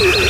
you.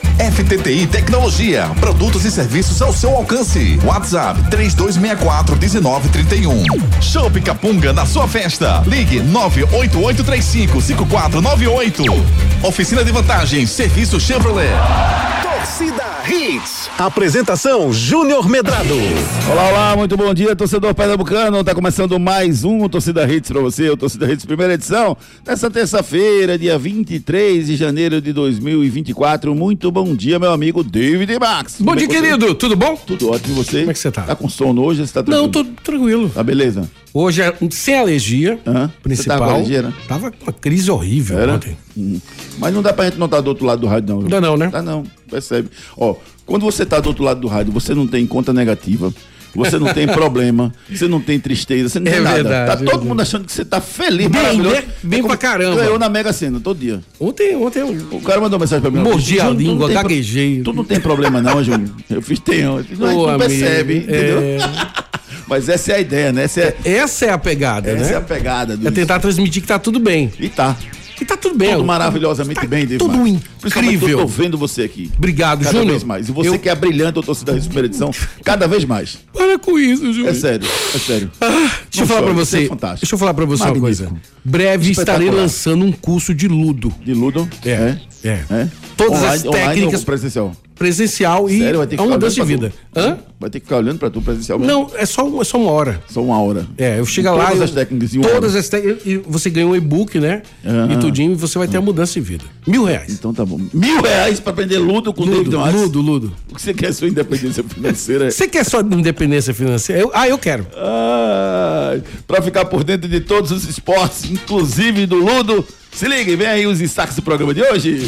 FTTI Tecnologia, produtos e serviços ao seu alcance. WhatsApp 3264 1931. Show Capunga na sua festa. Ligue 98835 5498. Oficina de vantagens, serviço Chevrolet. Torcida Hits. Apresentação Júnior Medrado. Olá, olá, muito bom dia, torcedor pernambucano. Tá começando mais um Torcida Hits pra você, o Torcida Hits primeira edição, nessa terça-feira, dia 23 de janeiro de 2024. Muito bom dia, meu amigo David Max. Bom Como é dia, você- querido. Tudo bom? Tudo ótimo, e você? Como é que você tá? Tá com sono hoje? Você tá Não, tranquilo? tô tranquilo. Tá beleza? Hoje é sem alergia? Você principal. tava com alergia, né? Tava com uma crise horrível Era? ontem. Hum. Mas não dá pra gente não estar do outro lado do rádio, não. viu? Dá não, né? Dá não, percebe. Ó, quando você tá do outro lado do rádio, você não tem conta negativa. Você não tem problema, você não tem tristeza, você não É tem nada. verdade, tá é todo verdade. mundo achando que você tá feliz, Bem, maravilhoso. né? Bem É pra caramba. Ganhou na Mega Sena, todo dia. Ontem, ontem eu O cara mandou mensagem pra mim. Mordi "Júnior, a tu não língua, gaguejei." Tu não tem problema não, Júnior. Eu fiz. Eu fiz, Não, não percebe, entendeu? é. Mas essa é a ideia, né? Essa é, Essa é a pegada, essa né? é a pegada. Do É tentar transmitir que tá tudo bem. E tá. E tá tudo bem. Tudo maravilhosamente Tá bem, David Tudo incrível. Eu tô vendo você aqui. Obrigado, Cada Júnior. vez mais. E você Eu- que é brilhante, o torcedor da primeira edição, cada vez mais. Para com isso, Júnior. É sério, é sério. Deixa eu falar pra chore, você. é fantástico. deixa eu falar pra você uma Magnífico. coisa. Breve estarei lançando um curso de ludo. De Ludo? É, é. É? Todas online, as online técnicas- ou presencial? Presencial e Sério, vai ter que é mudança de vida. Hã? Vai ter que ficar olhando pra tu presencialmente? Não, é só, é só uma hora. Só uma hora. É, eu chego E lá. todas eu- as técnicas Todas hora. as técnicas. E você ganha um e-book, né? E tudinho, e você vai ter a mudança de vida. Mil reais. Então tá bom. Mil reais pra aprender ludo com o David Ludo, Marques? ludo, ludo. O que você quer sua independência financeira? Você quer só independência financeira? Eu- ah, eu quero. Ai, pra ficar por dentro de todos os esportes, inclusive do ludo, se ligue, vem aí os destaques do programa de hoje.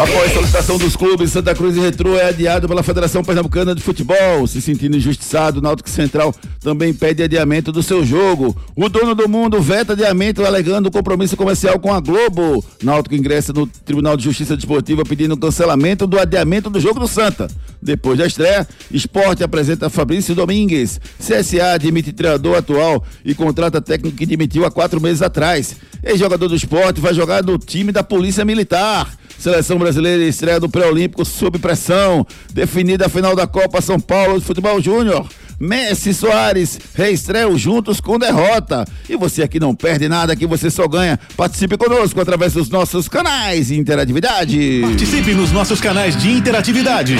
Após solicitação dos clubes, Santa Cruz e Retrô é adiado pela Federação Pernambucana de Futebol. Se sentindo injustiçado, o Náutico Central também pede adiamento do seu jogo. O dono do mundo veta adiamento alegando compromisso comercial com a Globo. Náutico ingressa no Tribunal de Justiça Desportiva pedindo cancelamento do adiamento do jogo do Santa. Depois da estreia, Esporte apresenta Fabrício Domingues. CSA admite treinador atual e contrata técnico que demitiu há quatro meses atrás. Ex-jogador do esporte vai jogar no time da Polícia Militar. Seleção brasileira estreia do pré-olímpico sob pressão. Definida a final da Copa São Paulo de Futebol Júnior. Messi Soares reestreiam juntos com derrota. E você aqui não perde nada, aqui você só ganha. Participe conosco através dos nossos canais de interatividade. Participe nos nossos canais de interatividade.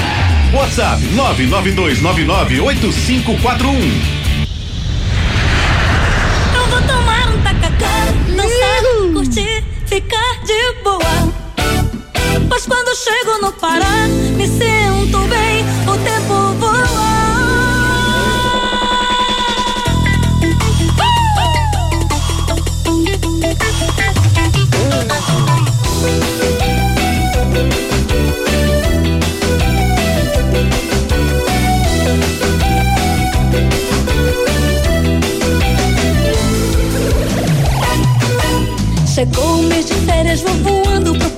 WhatsApp 992998541. Eu vou tomar um tacacá, dançar, curtir, ficar de boa. Mas quando chego no Pará, me sinto bem, o tempo voa. Chegou o mês de férias, vou voando pro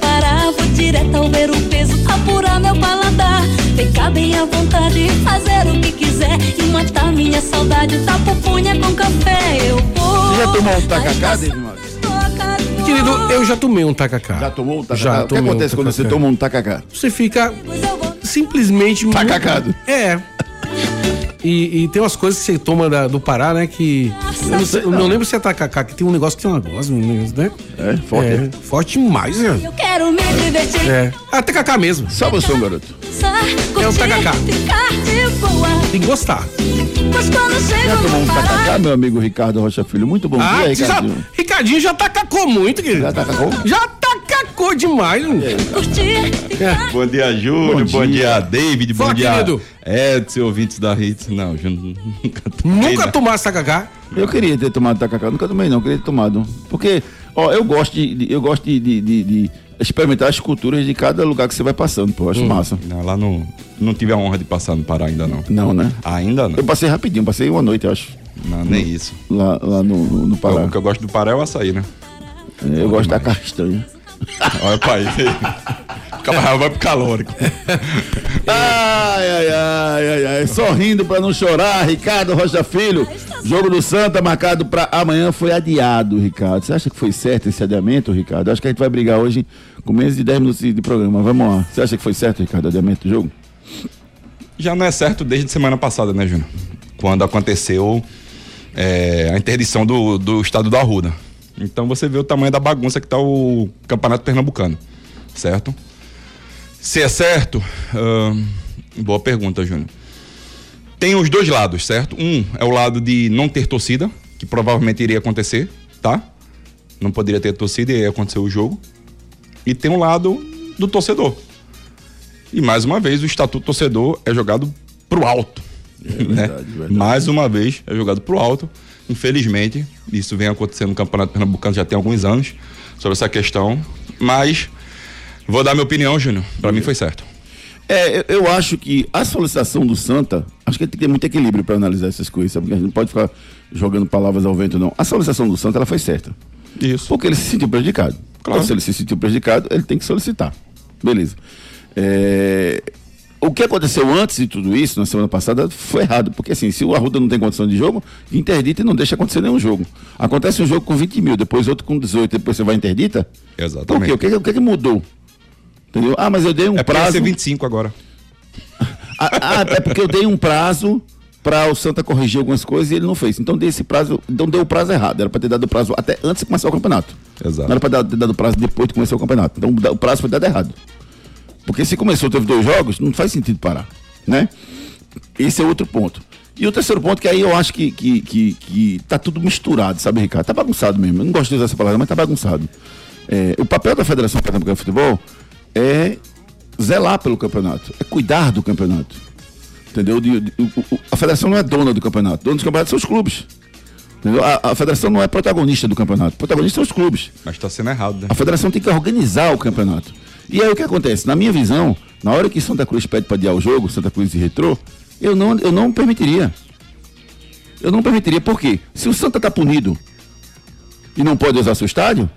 Direto ao ver o peso, apurar meu paladar. Ficar bem à vontade, fazer o que quiser. E matar minha saudade, da pupunha com café. Eu vou. Você já tomou um tacacá, David? Querido, eu já tomei um tacacá. Já tomou um tacacá? Já o que tomei um acontece quando você toma um tacacá? Você fica simplesmente. muito- Tacacado. É. E, e tem umas coisas que você toma da- do Pará, né? Que. Eu não, sei- eu não lembro se é tacacá, que tem um negócio que tem uma gosma, né? É, forte. É, forte demais, né? Eu quero me divertir. É. Ah, tacacá mesmo. Só você, garoto. É o tacacá. Tem que gostar. Mas quando tomou um tacacá, meu amigo Ricardo Rocha Filho? Muito bom Ah, dia, você já, Ricardinho. Ricardinho já tacacou muito, querido. Já tacacou? Já demais. Bom dia, Júlio. Bom, Bom dia. David. Bom Fala, dia, querido. Edson, ouvintes da Hits. Não, Júnior, nunca tomei, Nunca né? tomasse tacacá. Eu queria ter tomado tacacá, nunca tomei não, queria ter tomado. Porque, ó, eu gosto de, eu gosto de, de- de- de experimentar as culturas de cada lugar que você vai passando, pô, acho massa. Não, lá não, não tive a honra de passar no Pará ainda não. Não, né? Ainda não. Eu passei rapidinho, passei uma noite, eu acho, Não, nem isso. lá, lá no, no, no Pará. O que eu gosto do Pará é o açaí, né? É, Eu gosto da castanha. Olha pra aí. Vai pro calórico. Ai, ai, ai, ai, ai. Sorrindo pra não chorar, Ricardo Rocha Filho. Jogo do Santa marcado pra amanhã foi adiado, Ricardo. Você acha que foi certo esse adiamento, Ricardo? Acho que a gente vai brigar hoje com menos de 10 minutos de de programa. Vamos lá. Você acha que foi certo, Ricardo, o adiamento do jogo? Já não é certo desde semana passada, né, Júnior? Quando aconteceu é, a interdição do, do estado da Arruda. Então você vê o tamanho da bagunça que tá o Campeonato Pernambucano, certo? Se é certo, ahn, boa pergunta, Júnior. Tem os dois lados, certo? Um é o lado de não ter torcida, que provavelmente iria acontecer, tá? Não poderia ter torcida e ia acontecer o jogo. E tem um lado do torcedor. E mais uma vez o estatuto torcedor é jogado pro alto. Né? verdade, verdade. Mais uma vez é jogado pro alto. Infelizmente, isso vem acontecendo no Campeonato Pernambucano já tem alguns anos sobre essa questão. Mas vou dar minha opinião, Júnior. Pra mim foi certo. É, eu, eu acho que a solicitação do Santa, acho que tem que ter muito equilíbrio para analisar essas coisas, sabe? Porque a gente não pode ficar jogando palavras ao vento, não. A solicitação do Santa, ela foi certa. Isso. Porque ele se sentiu prejudicado. Claro. Então, se ele se sentiu prejudicado, ele tem que solicitar. Beleza. É, O que aconteceu antes de tudo isso, na semana passada, foi errado. Porque assim, se o Arruda não tem condição de jogo, interdita e não deixa acontecer nenhum jogo. Acontece um jogo com 20 mil, depois outro com 18, depois você vai interdita? Exatamente. Por quê? O que, o que, que mudou? Entendeu? Ah, mas eu dei um É pra prazo. ser 25 agora. Ah, ah, é porque eu dei um prazo para o Santa corrigir algumas coisas e ele não fez. Então dei esse prazo, então deu o prazo errado. Era para ter dado o prazo até antes de começar o campeonato. Exato. Não era para ter dado o prazo depois de começar o campeonato. Então o prazo foi dado errado. Porque se começou, teve dois jogos, não faz sentido parar, né? Esse é outro ponto. E o terceiro ponto, que aí eu acho que, que, que, que tá tudo misturado, sabe, Ricardo? Tá bagunçado mesmo. Eu não gosto de usar essa palavra, mas tá bagunçado. É, o papel da Federação Pernambucana de Futebol é zelar pelo campeonato, é cuidar do campeonato. Entendeu? De- de- o- a federação não é dona do campeonato. Dono do campeonato são os clubes. A, a federação não é protagonista do campeonato. Protagonista são os clubes. Mas tá sendo errado, né? A federação tem que organizar o campeonato. E aí o que acontece? Na minha visão, na hora que Santa Cruz pede para adiar o jogo, Santa Cruz e Retrô, eu não, eu não permitiria. Eu não permitiria, por quê? Se o Santa tá punido e não pode usar seu estádio,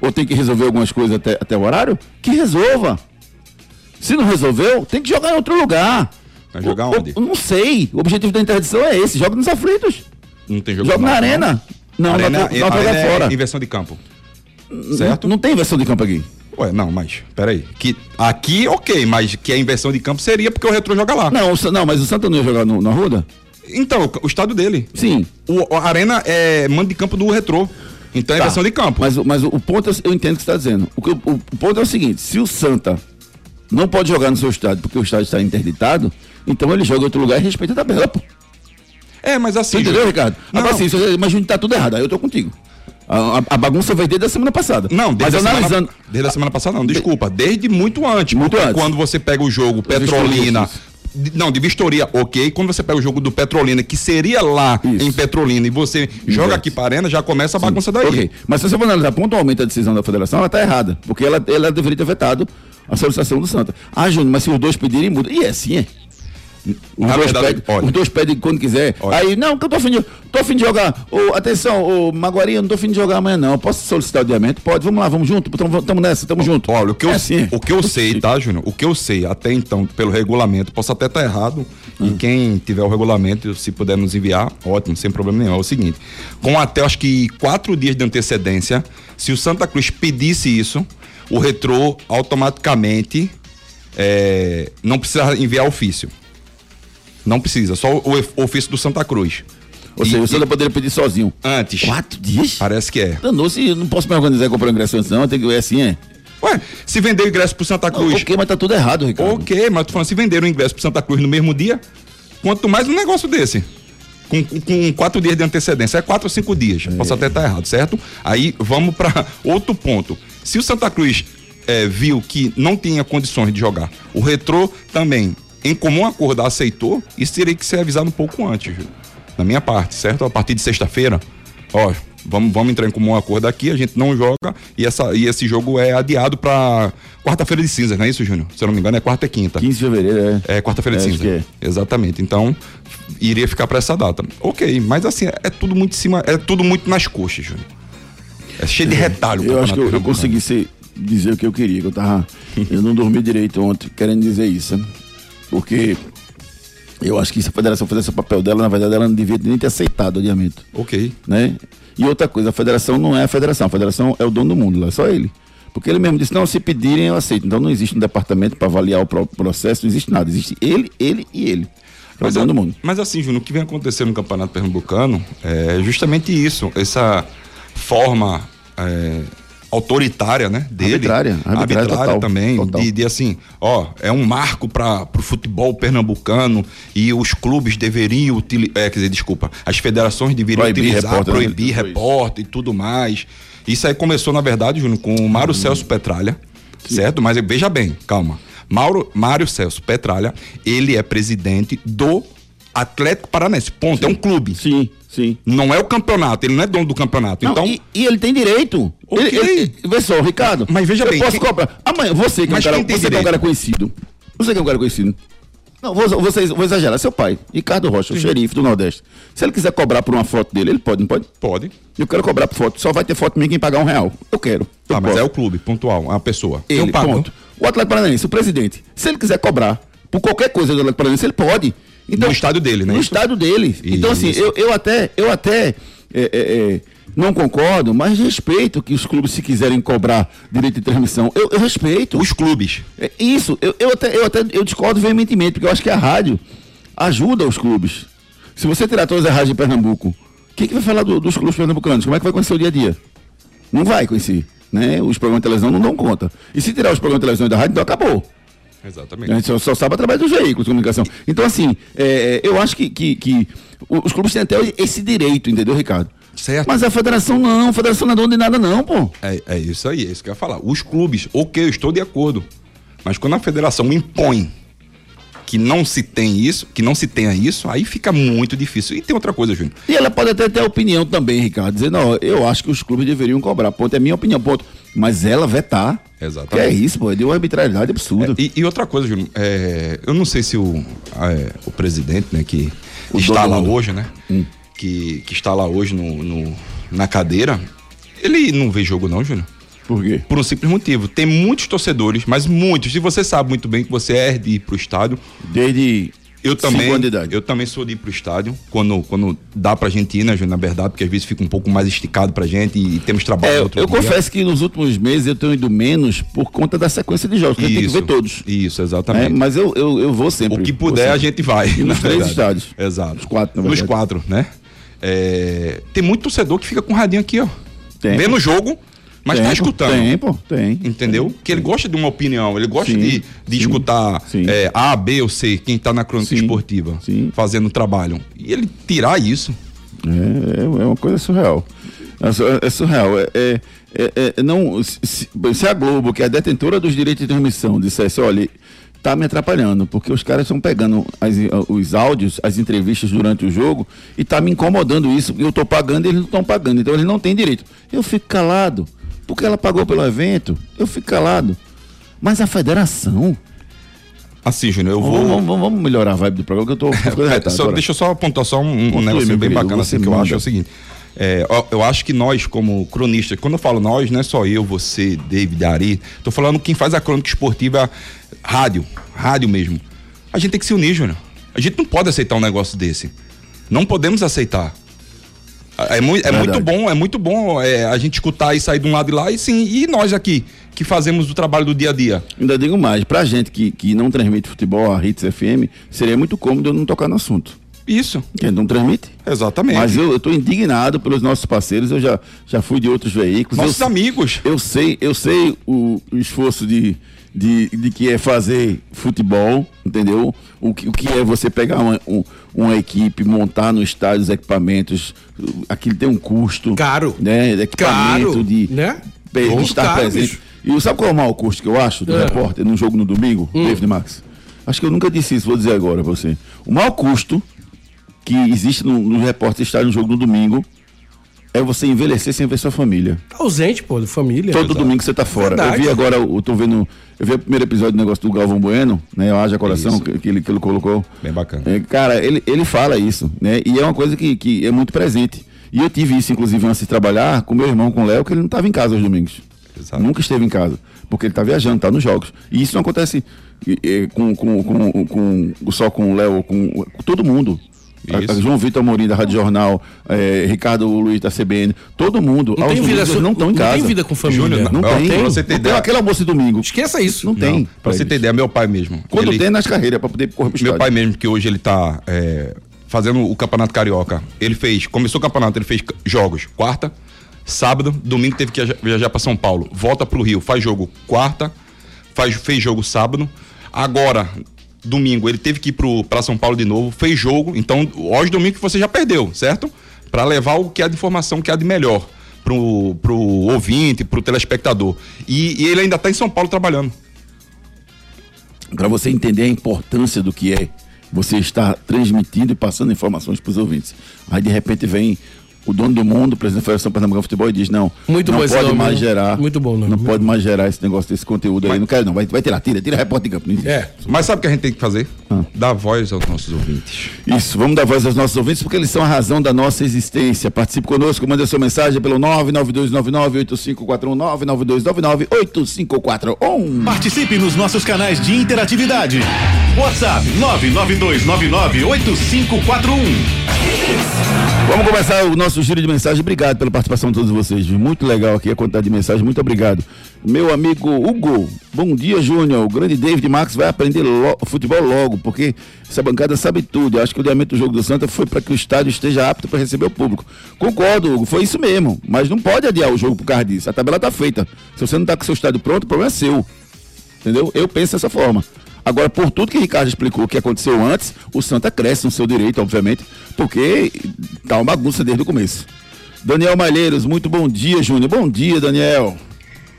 ou tem que resolver algumas coisas até, até o horário, que resolva. Se não resolveu, tem que jogar em outro lugar. Vai jogar O- o- onde? não sei. O objetivo da interdição é esse: joga nos aflitos. Não tem jogo Joga na mais, não? arena. Não, arena, na, na, na arena é fora. inversão de campo. Certo? Não, não tem versão de campo aqui. Ué, não, mas peraí. Que aqui, ok, mas que a inversão de campo seria porque o Retro joga lá. Não, o não, mas o Santa não ia jogar no, na Ruda? Então, o, estado dele. Sim. O, a arena é mando de campo do Retro. Então é Tá. inversão de campo. Mas, o- mas o, o ponto, é- eu entendo o que você está dizendo. O, o, o ponto é o seguinte: se o Santa não pode jogar no seu estádio porque o estádio está interditado, então ele joga em outro lugar e respeita a tabela, pô. É, mas assim. Você entendeu, Ricardo? Não, Agora assim, mas Júnior tá tudo errado, aí eu tô contigo. A, a- a bagunça veio desde a semana passada. Não, mas desde, a semana, analisando. desde a semana passada não, desculpa. Desde muito antes. Muito antes. Quando você pega o jogo Petrolina. De- Não, de Vistoria, ok. Quando você pega o jogo do Petrolina, que seria lá Isso. em Petrolina, e você joga aqui pra arena, já começa a bagunça daí. Ok, mas se você for analisar pontualmente a decisão da federação, ela tá errada. Porque ela, ela deveria ter vetado a solicitação do Santa. Ah, Júnior, mas se os dois pedirem, muda. E é assim, é. Os, Na verdade, pedem, olha. os dois pedem quando quiser. Olha. Aí, não, que eu tô afim de, tô afim de jogar. Ô, atenção, ô, Maguari, eu não tô afim de jogar amanhã, não. Posso solicitar o adiamento? Pode, vamos lá, vamos junto. Tamo, tamo nessa, tamo junto. Olha, o que, eu, É assim, o que eu sei, tá, Júnior? O que eu sei até então, pelo regulamento, posso até estar errado, Hum. e quem tiver o regulamento, se puder nos enviar, ótimo, sem problema nenhum. É o seguinte: com até acho que quatro dias de antecedência, se o Santa Cruz pedisse isso, o retrô automaticamente é, não precisa enviar ofício. Não precisa, só o, o ofício do Santa Cruz. Ou seja, o e Santa poderia pedir sozinho. antes. Quatro dias? Parece que é. Danou-se, não posso me organizar e comprar ingresso antes, não. Tem que é assim, é. Ué, se vender o ingresso pro Santa Cruz. Ok, mas tá tudo errado, Ricardo. Ok, mas tô falando, se venderam o ingresso pro Santa Cruz no mesmo dia, quanto mais um negócio desse. Com, com quatro dias de antecedência, é quatro ou cinco dias. Posso até estar errado, certo? Aí vamos para outro ponto. Se o Santa Cruz eh, viu que não tinha condições de jogar. O Retrô também, em comum acordo, aceitou. Isso teria que ser avisado um pouco antes, Júlio. Na minha parte, certo? A partir de sexta-feira, ó, vamos, vamos entrar em comum acordo aqui, a gente não joga e, essa, e esse jogo é adiado para quarta-feira de cinzas, não é isso, Júnior? Se eu não me engano, é quarta e quinta. 15 de fevereiro, é. É quarta-feira de É, acho cinza. que Exatamente. Então, iria ficar para essa data. Ok, mas assim, é tudo muito em cima, é tudo muito nas coxas, Júnior. É cheio de retalho. o Eu acho que eu, eu consegui ser- dizer o que eu queria, que eu tava. Eu não dormi direito ontem querendo dizer isso, né? Porque eu acho que se a federação fizesse o papel dela, na verdade, ela não devia nem ter aceitado o adiamento. Ok. né? E outra coisa, a federação não é a federação, a federação é o dono do mundo, lá é só ele. Porque ele mesmo disse, não, se pedirem eu aceito. Então não existe um departamento para avaliar o pro- processo, não existe nada. Existe ele, ele e ele. É o dono do mundo. mas assim, Júnior, o que vem acontecendo no Campeonato Pernambucano é justamente isso, essa forma é, autoritária, né? Dele. Arbitrária, arbitrária total, também. total. De, de assim, ó, é um marco para o futebol pernambucano e os clubes deveriam utilizar, é, quer dizer, desculpa, as federações deveriam Proibir utilizar, repórter, né? proibir isso. repórter e tudo mais. Isso aí começou, na verdade, Júnior, com o Mário Celso Petralha, certo? Mas veja bem, calma. Mauro, Mário Celso Petralha, ele é presidente do Atlético Paranense. Ponto. É um clube. Sim, sim. Não é o campeonato, ele não é dono do campeonato. Não, então, e, e ele tem direito. Ok. Ele, ele, vê só, Ricardo. Mas veja eu bem, posso quem- cobrar. Amanhã, você que, é um cara, você que é um cara conhecido. Você que é um cara conhecido. Não, vou, vou, vou exagerar. Seu pai, Ricardo Rocha, o xerife do Nordeste. Se ele quiser cobrar por uma foto dele, ele pode, não pode? pode. Eu quero cobrar por foto. Só vai ter foto minha quem pagar um real. Eu quero. Eu Ah, mas posso. é o clube, pontual, uma pessoa. Ele, Eu pago. ponto. O Atlético Paranaense, o presidente, se ele quiser cobrar por qualquer coisa do Atlético Paranaense, ele pode. No estádio dele, né? No estádio dele. Então, assim, Isso. eu, eu até, eu até é, é, é, não concordo, mas respeito que os clubes, se quiserem cobrar direito de transmissão, eu, eu respeito. Os clubes. É Isso, eu, eu até, eu até eu discordo veementemente, porque eu acho que a rádio ajuda os clubes. Se você tirar todas as rádios de Pernambuco, quem que vai falar do- dos clubes pernambucanos? Como é que vai conhecer o dia a dia? Não vai conhecer. Né? Os programas de televisão não dão conta. E se tirar os programas de televisão e da rádio, então acabou. Exatamente. A gente só, só sabe através dos veículos de comunicação. Então, assim, é, eu acho que, que, que os clubes têm até esse direito, entendeu, Ricardo? Certo. Mas a federação não, a federação não é dona de nada, não, pô. É, é isso aí, é isso que eu ia falar. Os clubes, ok, eu estou de acordo. Mas quando a federação impõe que não se tem isso, que não se tenha isso, aí fica muito difícil. E tem outra coisa, Júnior. E ela pode até ter opinião também, Ricardo, dizer, não, eu acho que os clubes deveriam cobrar, ponto, é minha opinião, ponto. Mas ela vetar, Exatamente. que é isso, pô, é de uma arbitrariedade absurda. É, e, e outra coisa, Júnior, é, eu não sei se o, é, o presidente, né, que O está lá do mundo. hoje, né, que, que está lá hoje no, no- na cadeira, ele não vê jogo não, Júnior. Por quê? Por um simples motivo. Tem muitos torcedores, mas muitos. E você sabe muito bem que você é de ir pro estádio. Desde Eu também, eu também sou de ir pro estádio, quando, quando dá pra gente ir, né, Júnior, na verdade, porque às vezes fica um pouco mais esticado pra gente e, temos trabalho É, eu, dia. confesso que nos últimos meses eu tenho ido menos por conta da sequência de jogos, porque tenho que ver todos. Isso, É, exatamente. mas eu, eu, eu vou sempre. O que puder, sempre. a gente vai. E nos três estádios. Exato. Os quatro, Nos quatro, né? É, Tem muito torcedor que fica com o radinho aqui, ó. Tem. Vendo o jogo, mas Tem, tá escutando. Tem, pô, tem. Entendeu? Que ele gosta de uma opinião, ele gosta Sim, de, de sim, escutar sim. é, A, B ou C, quem tá na crônica esportiva, fazendo o trabalho. E ele tirar isso. É, é é uma coisa surreal. É, é surreal. É, é- é- não, se, se- se a Globo, que é a detentora dos direitos de transmissão, dissesse, olha, tá me atrapalhando, porque os caras estão pegando as- os áudios, as entrevistas durante o jogo, e tá me incomodando isso, eu tô pagando e eles não estão pagando, então eles não têm direito. Eu fico calado, porque ela pagou pelo evento, eu fico calado. Mas a federação. Assim, Júnior, eu Vamos, vou. vamos- vamos melhorar a vibe do programa, que eu tô ficando É, só- deixa eu só apontar só um, um negócio bem querido, bacana assim, que eu acho é o seguinte. é, eu acho que nós, como cronistas, quando eu falo nós, não é só eu, você, David, Ari, tô falando quem faz a crônica esportiva rádio, rádio mesmo. A gente tem que se unir, Júnior. A gente não pode aceitar um negócio desse. Não podemos aceitar. É, mui- é muito bom, é muito bom é, a gente escutar e sair de um lado e lá, e sim, e nós aqui, que fazemos o trabalho do dia a dia. Ainda digo mais, pra gente que, que não transmite futebol, a Hits FM, seria muito cômodo eu não tocar no assunto. Isso, Quem não transmite? exatamente. Mas eu, tô indignado pelos nossos parceiros, eu já, já fui de outros veículos. Nossos eu, amigos. Eu sei, eu sei o, o esforço de, de, de que é fazer futebol, entendeu? O que, o que é você pegar uma, um- uma equipe, montar no estádio os equipamentos, aquilo tem um custo. Caro. Né? De equipamento, Caro, de, né? de estar caro, presente. bicho. E sabe qual é o mau custo que eu acho do É. repórter num jogo no domingo, David Max? Acho que eu nunca disse isso, vou dizer agora pra você. O mau custo que existe no, no repórter estar no jogo no domingo é você envelhecer sem ver sua família. Tá ausente, pô, de família. Todo domingo você tá fora. Verdade. Eu vi agora, eu tô vendo. Eu vi o primeiro episódio do negócio do Galvão Bueno, né? O Haja Coração, que, que ele, que ele colocou. Bem bacana. É, cara, ele, ele fala isso, né? E é uma coisa que, que é muito presente. E eu tive isso, inclusive, antes de trabalhar com meu irmão, com o Léo, que ele não estava em casa aos domingos. Exato. Nunca esteve em casa. Porque ele tá viajando, tá nos jogos. E isso não acontece com, com, com, com- só com o Léo, com, com todo mundo. A- Isso. a João Vitor Amorim da Rádio Jornal, eh, Ricardo Luiz da CBN, todo mundo. Não tem vida, so- não estão em casa. tem vida com família. Júnior, Não Ó, tem. pra você ter não tem ideia. aquele almoço de domingo. Esqueça isso. Não tem. Não, pra você ter ideia, meu pai mesmo. Quando ele- tem nas carreiras, pra poder correr pro Meu pai mesmo, que hoje ele tá é, fazendo o Campeonato Carioca. Ele fez, começou o campeonato, ele fez jogos quarta, sábado, domingo teve que viajar- viajar pra São Paulo. Volta pro Rio, faz jogo quarta, faz, fez jogo sábado. Agora, domingo, ele teve que ir pro, pra São Paulo de novo, fez jogo. Então, hoje, domingo, que você já perdeu, certo? Pra levar o que há de informação, o que há de melhor pro, pro ouvinte, pro telespectador. E, e ele ainda tá em São Paulo trabalhando. para você entender a importância do que é você estar transmitindo e passando informações para os ouvintes. Aí de repente vem o dono do mundo, o presidente da Federação Pernambucana de Futebol e diz não, Muito não bom pode nome, mais né? gerar, Muito bom nome. não pode mais gerar esse negócio desse conteúdo aí, Mas- não quero não, vai, vai tirar, tira, tira repórter de campo. não existe. É. Mas sabe o que a gente tem que fazer? Dar voz aos nossos ouvintes. Isso, vamos dar voz aos nossos ouvintes porque eles são a razão da nossa existência. Participe conosco, mande a sua mensagem pelo 992998541, 992998541. Participe nos nossos canais de interatividade. WhatsApp 992998541. Vamos começar o nosso giro de mensagem. Obrigado pela participação de todos vocês. Muito legal aqui a quantidade de mensagens. Muito obrigado. Meu amigo Hugo, bom dia, Júnior. O grande David Marques vai aprender lo- futebol logo, porque essa bancada sabe tudo. Acho que o diamento do jogo do Santa foi para que o estádio esteja apto para receber o público. Concordo, Hugo, foi isso mesmo. Mas não pode adiar o jogo por causa disso. A tabela tá feita. Se você não tá com seu estádio pronto, o problema é seu. Entendeu? Eu penso dessa forma. Agora, por tudo que Ricardo explicou que aconteceu antes, o Santa cresce no seu direito, obviamente, porque tá uma bagunça desde o começo. Daniel Malheiros, muito bom dia, Júnior. Bom dia, Daniel.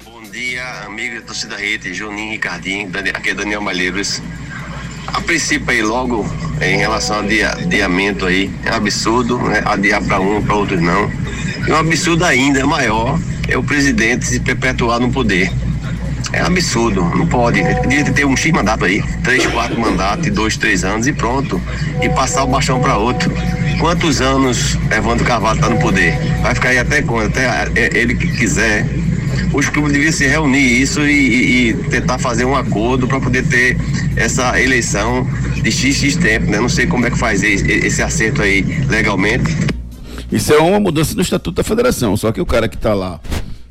Bom dia, amigo da torcida rede, Juninho Ricardinho, aqui é Daniel Malheiros. A princípio aí, logo, em relação ao dia, adiamento aí, é um absurdo, né? Adiar para um, para outros não. E um absurdo ainda maior é o presidente se perpetuar no poder. É absurdo, não pode. Devia ter um X mandato aí, três, quatro mandatos, de dois, três anos e pronto. E passar o bastão para outro. Quantos anos Evandro Carvalho está no poder? Vai ficar aí até quando? Até é, ele que quiser. Os clubes deviam se reunir isso e, e- e tentar fazer um acordo para poder ter essa eleição de XX tempo, né? Não sei como é que faz esse, acerto aí legalmente. Isso é uma mudança no Estatuto da Federação. Só que o cara que tá lá,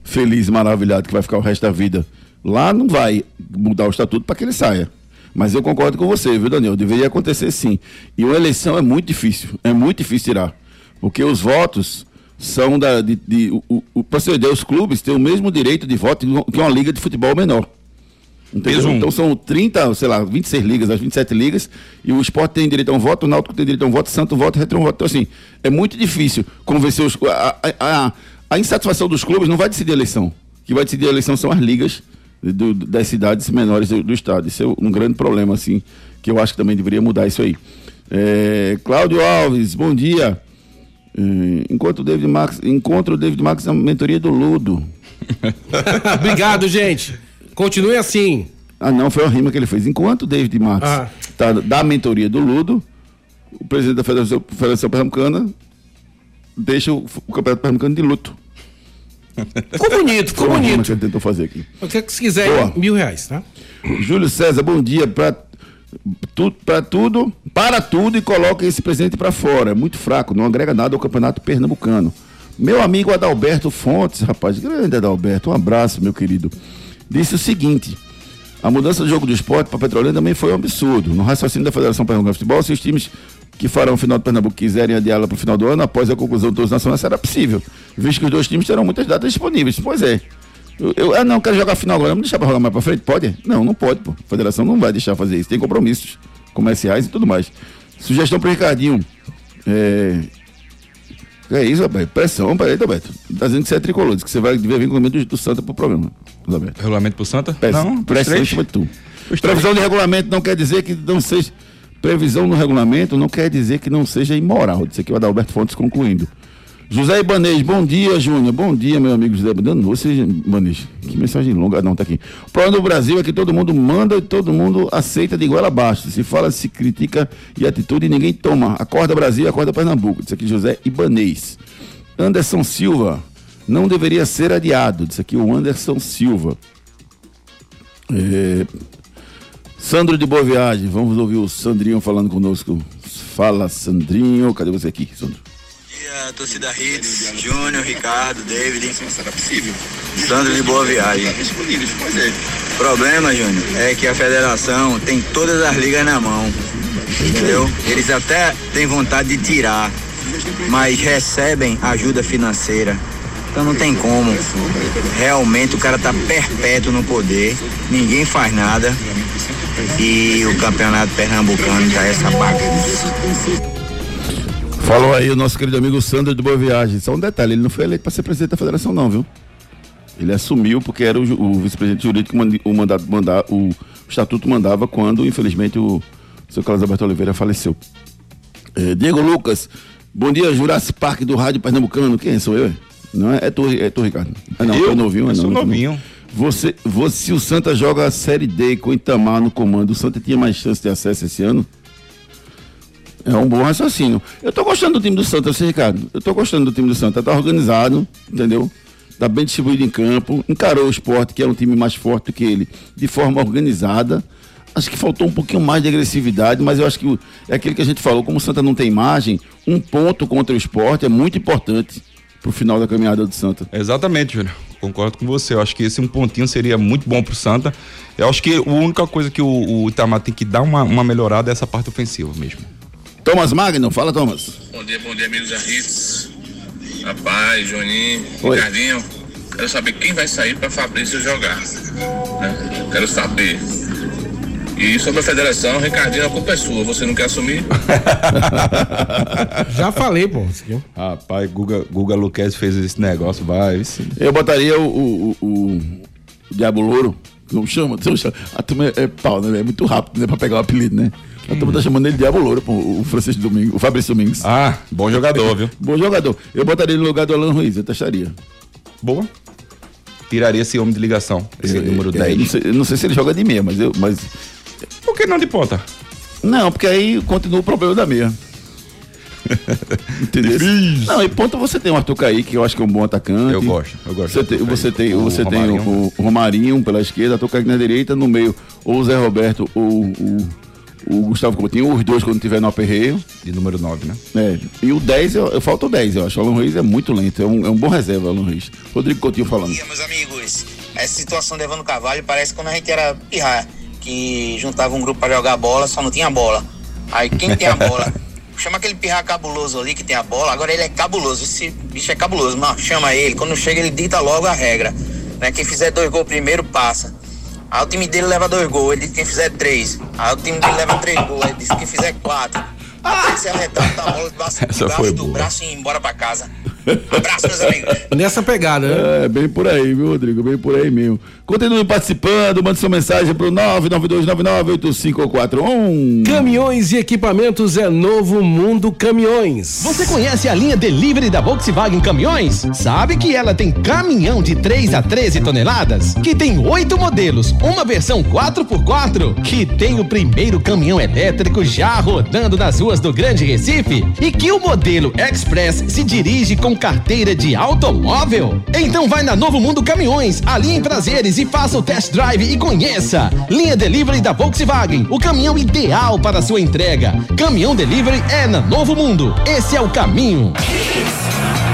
feliz, maravilhado, que vai ficar o resto da vida lá, não vai mudar o Estatuto para que ele saia. Mas eu concordo com você, viu, Daniel? Deveria acontecer sim. E uma eleição é muito difícil. É muito difícil tirar. Porque os votos são da. De, de, o, o, pra você ver, os clubes têm o mesmo direito de voto que uma liga de futebol menor. Entendeu? Então são 30, sei lá, 26 ligas, as 27 ligas, e o esporte tem direito a um voto, o Náutico tem direito a um voto, o Santo voto, o Retro um voto. Então, assim, é muito difícil convencer os. A, a, a, a insatisfação dos clubes não vai decidir a eleição. O que vai decidir a eleição são as ligas do- das cidades menores do, do estado. Isso é um grande problema, assim, que eu acho que também deveria mudar isso aí. É, Cláudio Alves, bom dia. É, enquanto o David Max, encontro o David Max na mentoria do Ludo. Obrigado, gente. Continue assim. Ah, não, foi uma rima que ele fez. Enquanto o David Marques Ah. tá da mentoria do Ludo, o presidente da Federação, Federação Pernambucana deixa o, o Campeonato Pernambucano de luto. Ficou bonito, ficou uma bonito. que ele tentou fazer aqui. O que se quiser, Boa. mil reais, tá? Júlio César, bom dia. Pra, tu, pra tudo, para tudo e coloca esse presidente para fora. É muito fraco, não agrega nada ao Campeonato Pernambucano. Meu amigo Adalberto Fontes, rapaz, grande Adalberto, um abraço, meu querido. Disse o seguinte: a mudança do jogo do esporte para Petrolina também foi um absurdo. No raciocínio da Federação Pernambucana de Futebol, se os times que farão o final do Pernambuco quiserem adiá-la para o final do ano, após a conclusão dos nacionais, será possível, visto que os dois times terão muitas datas disponíveis. Pois é. Eu, eu ah, não, quero jogar final agora. Vamos deixar para jogar mais para frente? Pode? Não, não pode, pô. A federação não vai deixar fazer isso. Tem compromissos comerciais e tudo mais. Sugestão para Ricardinho. É, é isso, rapaz? Pressão, peraí, Roberto. Tá dizendo que você é tricolor, diz que você vai ver o regulamento do, Santa pro programa. Roberto. Regulamento pro Santa? Pressão, não, pressão em três. cima de tu. Previsão de regulamento não quer dizer que não seja. Previsão no regulamento não quer dizer que não seja imoral. Isso aqui vai dar Alberto Fontes concluindo. José Ibanês, bom dia, Júnior. Bom dia, meu amigo José Ibanês. Você, Ibanês, que mensagem longa. Não, tá aqui. O problema do Brasil é que todo mundo manda e todo mundo aceita de igual abaixo. Se fala, se critica e atitude ninguém toma. Acorda Brasil, acorda Pernambuco. Isso aqui, José Ibanês. Anderson Silva, não deveria ser adiado. Isso aqui, o Anderson Silva. É, Sandro de Boa Viagem, vamos ouvir o Sandrinho falando conosco. Fala, Sandrinho. Cadê você aqui, Sandro? dia, torcida Hits, Júnior, Ricardo, David. Sandro de Boa Viagem. O problema, Júnior, é que a federação tem todas as ligas na mão. Entendeu? Eles até têm vontade de tirar, mas recebem ajuda financeira. Então não tem como. Realmente o cara tá perpétuo no poder, ninguém faz nada. E o campeonato pernambucano tá essa bagunça. Falou aí o nosso querido amigo Sandro de Boa Viagem. Só um detalhe, ele não foi eleito para ser presidente da federação, não, viu? Ele assumiu porque era o, o vice-presidente jurídico, o, mandato, manda, o estatuto mandava quando, infelizmente, o seu Carlos Alberto Oliveira faleceu. É, Diego Lucas, bom dia, Jurassic Park do Rádio Pernambucano. Quem sou eu? Não é? É tu, é tu Ricardo? Ah, não, Eu? é novinho, é Eu não, sou não, não. novinho. Você, você, se o Santa joga a Série D com o Itamar no comando, o Santa tinha mais chance de acesso esse ano? É um bom raciocínio. Eu tô gostando do time do Santa, você, Ricardo. Eu tô gostando do time do Santa. Tá organizado, entendeu? Tá bem distribuído em campo. Encarou o esporte, que é um time mais forte do que ele, de forma organizada. Acho que faltou um pouquinho mais de agressividade, mas eu acho que é aquilo que a gente falou. Como o Santa não tem imagem, um ponto contra o esporte é muito importante pro final da caminhada do Santa. Exatamente, Júnior. Concordo com você. Eu acho que esse um pontinho seria muito bom pro Santa. Eu acho que a única coisa que o, o Itamar tem que dar uma, uma melhorada é essa parte ofensiva mesmo. Thomas Magno, fala, Thomas. Bom dia, bom dia, amigos da Hits. Rapaz, Juninho, Oi. Ricardinho. Quero saber quem vai sair para Fabrício jogar. né? Quero saber. E sobre a federação, Ricardinho, a culpa é sua. Você não quer assumir? Já falei, pô. aqui. Rapaz, Guga, Guga Luquez fez esse negócio, vai. isso- Eu botaria o, o, o, o Diabo Louro. Como chama? A turma é, é pau, né? É muito rápido, né? Pra pegar o apelido, né? A turma tá chamando ele de Diabo Louro, pô, o Francisco Domingos, o Fabrício Domingos. Ah, bom jogador, viu? Bom jogador. Eu botaria ele no lugar do Alan Ruiz, eu testaria. Boa. Tiraria esse homem de ligação, esse É, número é, 10. não, sei, eu não sei se ele joga de meia, mas eu. Mas, que não de ponta? não, porque aí continua o problema da meia. Entendeu? Não, e ponta você tem o Arthur Kaique, que eu acho que é um bom atacante. Eu gosto, eu gosto Você tem, você tem, O você tem Romarinho. o, o Romarinho pela esquerda, Arthur Kaique na direita, no meio, ou o Zé Roberto ou o, o Gustavo Coutinho, os dois quando tiver no aperreio. De número 9, né? É, e o 10, eu, eu falta o 10, eu acho. O Alan Ruiz é muito lento, é um, é um bom reserva, o Alan Ruiz. Rodrigo Coutinho falando. dia, meus amigos. Essa situação do Evandro Carvalho parece quando a gente era pirra, que juntava um grupo pra jogar bola, só não tinha bola. Aí quem tem a bola? Chama aquele pirra cabuloso ali que tem a bola, agora ele é cabuloso, esse bicho é cabuloso, mas chama ele, quando chega ele dita logo a regra. Né? Quem fizer dois gols primeiro passa. Aí o time dele leva dois gols, ele diz quem fizer três. Aí o time dele leva três gols, ele diz quem fizer quatro. Até que se arretar a bola braço, Essa do, boa. braço e ir embora pra casa. Abraço, meus amigos. Nessa pegada, né? É, bem por aí, viu, Rodrigo? Bem por aí mesmo. Continue participando, mande sua mensagem pro 992998541. Caminhões e equipamentos é Novo Mundo Caminhões. Você conhece a linha Delivery da Volkswagen Caminhões? Sabe que ela tem caminhão de 3 a 13 toneladas? Que tem oito modelos, uma versão 4x4? Que tem o primeiro caminhão elétrico já rodando nas ruas do Grande Recife? E que o modelo Express se dirige com carteira de automóvel? Então vai na Novo Mundo Caminhões, ali em Prazeres e faça o test drive e conheça. Linha Delivery da Volkswagen, o caminhão ideal para sua entrega. Caminhão Delivery é na Novo Mundo. Esse é o caminho.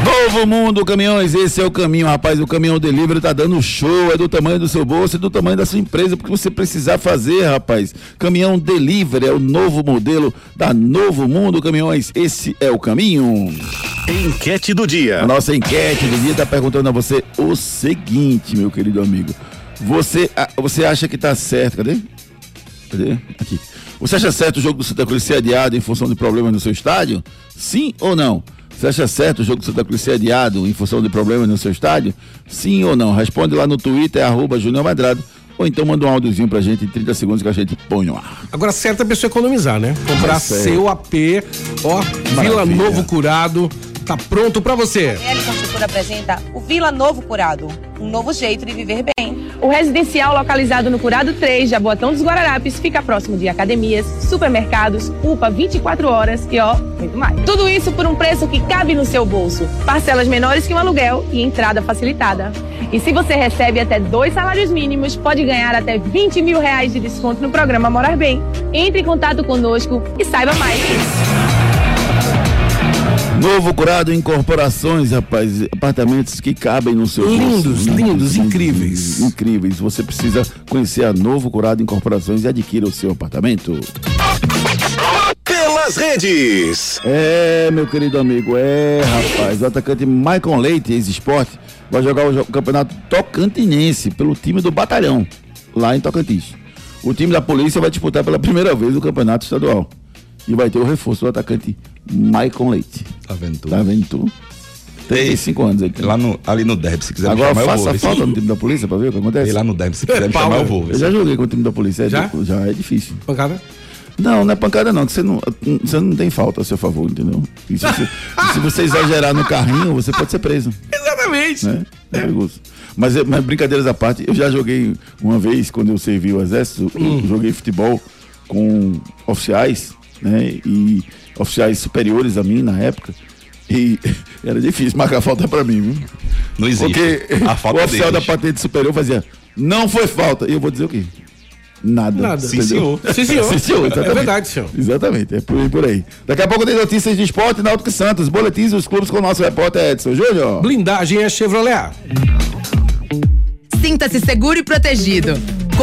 Novo Mundo Caminhões, esse é o caminho, rapaz. O caminhão delivery tá dando show, é do tamanho do seu bolso e do tamanho da sua empresa, porque você precisar fazer, rapaz. Caminhão delivery é o novo modelo da Novo Mundo Caminhões. Esse é o caminho. Enquete do dia. A nossa enquete do dia tá perguntando a você o seguinte, meu querido amigo. Você, você acha que tá certo? Cadê? Cadê? Aqui. Você acha certo o jogo do Santa Cruz ser adiado em função de problemas no seu estádio? Sim ou não? Você acha certo o jogo do Santa Cruz ser adiado em função de problemas no seu estádio? Sim ou não? Responde lá no Twitter, arroba Júnior Madrado, ou então manda um áudiozinho pra gente em 30 segundos que a gente põe no ar. Agora, certo é a pessoa economizar, né? Comprar aí. seu AP, ó, Vila Maravilha. Novo Curado, tá pronto pra você. A Construtora apresenta o Vila Novo Curado, um novo jeito de viver bem. O residencial localizado no Curado 3, Jaboatão dos Guararapes, fica próximo de academias, supermercados, UPA 24 horas e ó, muito mais. Tudo isso por um preço que cabe no seu bolso. Parcelas menores que um aluguel e entrada facilitada. E se você recebe até dois salários mínimos, pode ganhar até 20 mil reais de desconto no programa Morar Bem. Entre em contato conosco e saiba mais. Novo curado em corporações, rapaz. Apartamentos que cabem no seu Lindos, bolso. lindos, incríveis. Incríveis. Você precisa conhecer a Novo Curado em Corporações e adquira o seu apartamento. Pelas redes. É, meu querido amigo, é, rapaz. O atacante Michael Leite, ex-esporte, vai jogar o campeonato tocantinense pelo time do Batalhão, lá em Tocantins. O time da polícia vai disputar pela primeira vez o campeonato estadual. E vai ter o reforço do atacante Michael Leite. Tá vendo tu? Tá vendo tu? 35 anos aí. Lá no, ali no derby, se quiser me Agora chamar, eu faça vou. falta no time da polícia pra ver o que acontece. E lá no derby, se quiser me pau, chamar, eu vou. Eu já joguei com o time da polícia. É Já? di- já é difícil. Pancada? Não, não é pancada não, que você não, você não tem falta a seu favor, entendeu? E se, você, se você exagerar no carrinho, você pode ser preso, Exatamente. né? É perigoso. Mas, é- mas brincadeiras à parte, eu já joguei uma vez, quando eu servi o exército, eu joguei futebol com oficiais, né? E oficiais superiores a mim na época. E era difícil marcar falta pra mim, viu? Não existe. Porque A falta o oficial deles. da patente superior fazia, não foi falta. E eu vou dizer o quê? Nada. Nada. Sim, senhor. Sim, senhor. Sim, senhor, exatamente. É verdade, senhor. Exatamente, é por aí, por aí. Daqui a pouco tem notícias de esporte, Náutico Santos, boletins dos clubes com o nosso repórter Edson Júnior. Blindagem é Chevrolet. Sinta-se seguro e protegido.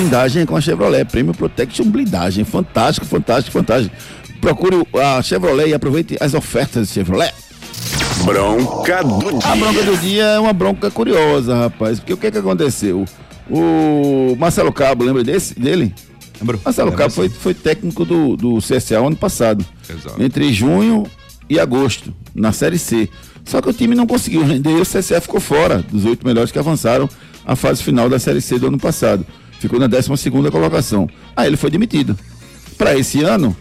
Blindagem com a Chevrolet, Prêmio Protection Blindagem, fantástico, fantástico, fantástico. Procure a Chevrolet e aproveite as ofertas de Chevrolet. Bronca do A bronca do dia é uma bronca curiosa, rapaz, porque o que que aconteceu? O Marcelo Cabo, lembra desse, dele? Lembro. Marcelo Cabo foi, foi técnico do, do CSA ano passado. Exato. Entre junho e agosto, na Série C. Só que o time não conseguiu render e o CSA ficou fora dos oito melhores que avançaram à fase final da Série C do ano passado. Ficou na 12 segunda colocação. Aí ele foi demitido. Para esse ano,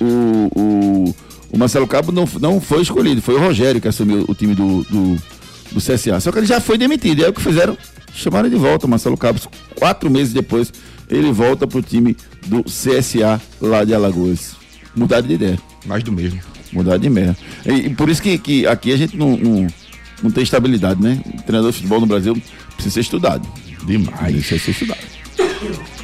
o, o, o Marcelo Cabo não, não foi escolhido, foi o Rogério que assumiu o time do, do, do CSA. Só que ele já foi demitido. E aí o que fizeram? Chamaram de volta o Marcelo Cabo. Quatro meses depois, ele volta pro time do CSA lá de Alagoas. Mudaram de ideia. Mais do mesmo. Mudar de merda. E, e por isso que, que aqui a gente não, não, não tem estabilidade, né? O treinador de futebol no Brasil precisa ser estudado. Demais. Precisa ser estudado. Thank you.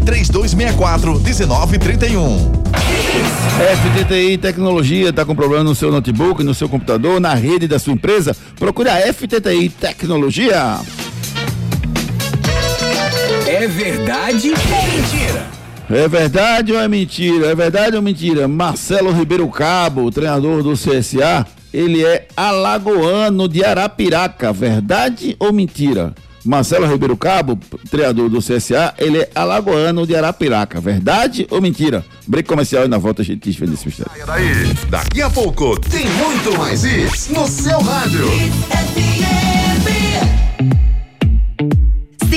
3264 1931. FTTI Tecnologia está com problema no seu notebook, no seu computador, na rede da sua empresa? Procure a FTTI Tecnologia. É verdade ou mentira? É verdade ou é mentira? É verdade ou mentira? Marcelo Ribeiro Cabo, o treinador do CSA, ele é alagoano de Arapiraca. Verdade ou mentira? Marcelo Ribeiro Cabo, treinador do CSA, ele é alagoano de Arapiraca. Verdade ou mentira? Break comercial e na volta a gente desvenda esse mistério. Daqui a pouco tem muito mais isso no seu rádio.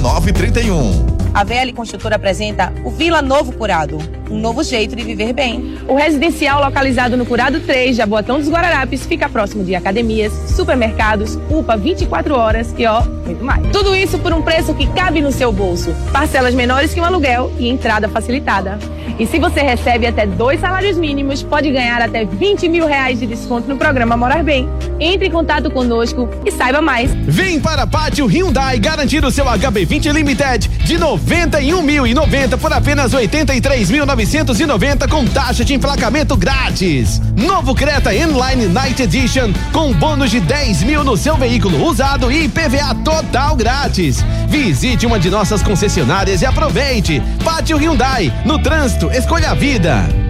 1931. A VL Construtora apresenta o Vila Novo Curado, um novo jeito de viver bem. O residencial localizado no Curado 3, Jaboatão dos Guararapes, fica próximo de academias, supermercados, UPA 24 horas e ó, muito mais. Tudo isso por um preço que cabe no seu bolso. Parcelas menores que um aluguel e entrada facilitada. E se você recebe até dois salários mínimos, pode ganhar até 20 mil reais de desconto no programa Morar Bem. Entre em contato conosco e saiba mais. Vem para Pátio Hyundai garantir o seu HB20 Limited de 91.090 por apenas 83.990 com taxa de emplacamento grátis. Novo Creta Inline Night Edition com bônus de 10 mil no seu veículo usado e PVA total grátis. Visite uma de nossas concessionárias e aproveite. Pátio Hyundai, no trânsito, escolha a vida.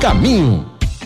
caminho.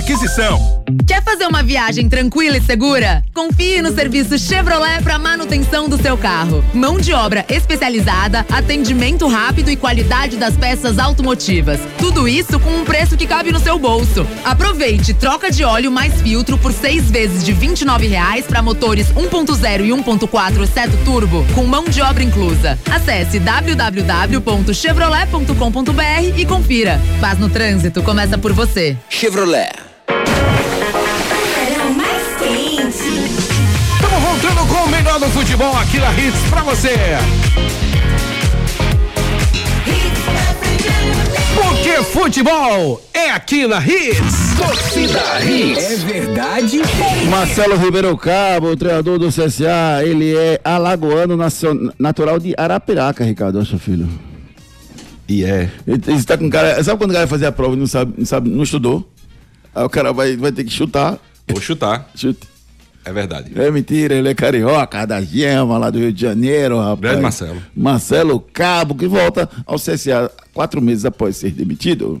aquisição. Quer fazer uma viagem tranquila e segura? Confie no serviço Chevrolet para manutenção do seu carro. Mão de obra especializada, atendimento rápido e qualidade das peças automotivas. Tudo isso com um preço que cabe no seu bolso. Aproveite troca de óleo mais filtro por seis vezes de R$ 29,00 para motores 1.0 e 1.4 Seto Turbo, com mão de obra inclusa. Acesse www.chevrolet.com.br e confira. Paz no trânsito começa por você. Chevrolet. Melhor do futebol aqui na Hits pra você. Porque futebol é aqui na Hits. Torcida Hits. É verdade? Marcelo Ribeiro Cabo, o treinador do CSA, ele é alagoano natural de Arapiraca, Ricardo, acho filho. E é. Ele, ele tá com cara. Sabe quando o cara vai fazer a prova e não sabe, não sabe, não estudou? Aí o cara vai, vai ter que chutar. Vou chutar. Chute. É verdade. É mentira, ele é carioca, da Gema, lá do Rio de Janeiro, rapaz. Grande Marcelo. Marcelo Cabo, que volta ao CSA quatro meses após ser demitido.